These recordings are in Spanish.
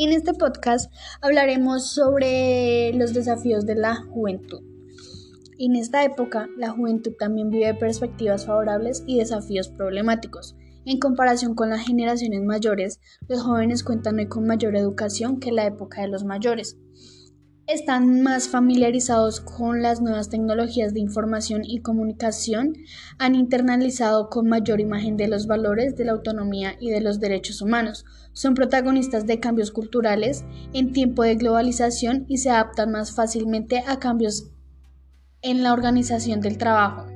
En este podcast hablaremos sobre los desafíos de la juventud. En esta época, la juventud también vive perspectivas favorables y desafíos problemáticos. En comparación con las generaciones mayores, los jóvenes cuentan hoy con mayor educación que la época de los mayores están más familiarizados con las nuevas tecnologías de información y comunicación, han internalizado con mayor imagen de los valores de la autonomía y de los derechos humanos, son protagonistas de cambios culturales en tiempo de globalización y se adaptan más fácilmente a cambios en la organización del trabajo.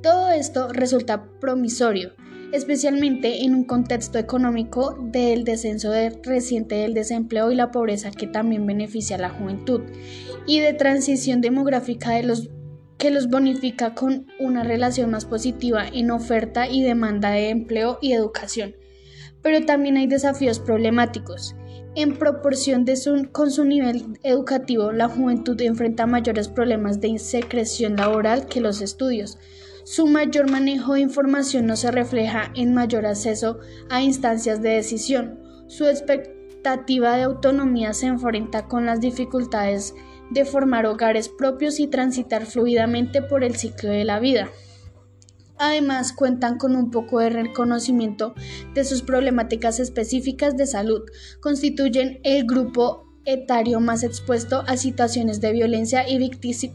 Todo esto resulta promisorio, especialmente en un contexto económico del descenso reciente del desempleo y la pobreza que también beneficia a la juventud, y de transición demográfica de los que los bonifica con una relación más positiva en oferta y demanda de empleo y educación. Pero también hay desafíos problemáticos. En proporción de su, con su nivel educativo, la juventud enfrenta mayores problemas de insecreción laboral que los estudios, su mayor manejo de información no se refleja en mayor acceso a instancias de decisión. Su expectativa de autonomía se enfrenta con las dificultades de formar hogares propios y transitar fluidamente por el ciclo de la vida. Además, cuentan con un poco de reconocimiento de sus problemáticas específicas de salud. Constituyen el grupo etario más expuesto a situaciones de violencia y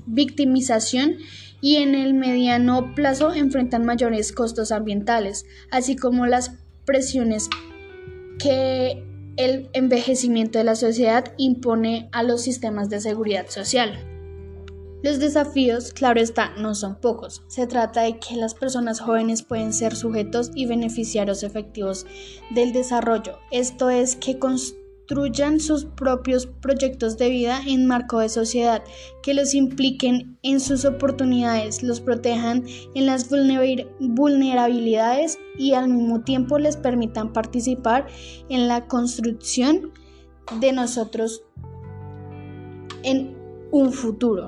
victimización y en el mediano plazo enfrentan mayores costos ambientales, así como las presiones que el envejecimiento de la sociedad impone a los sistemas de seguridad social. Los desafíos, claro está, no son pocos. Se trata de que las personas jóvenes pueden ser sujetos y beneficiarios efectivos del desarrollo. Esto es que construyan sus propios proyectos de vida en marco de sociedad, que los impliquen en sus oportunidades, los protejan en las vulnerabilidades y al mismo tiempo les permitan participar en la construcción de nosotros en un futuro.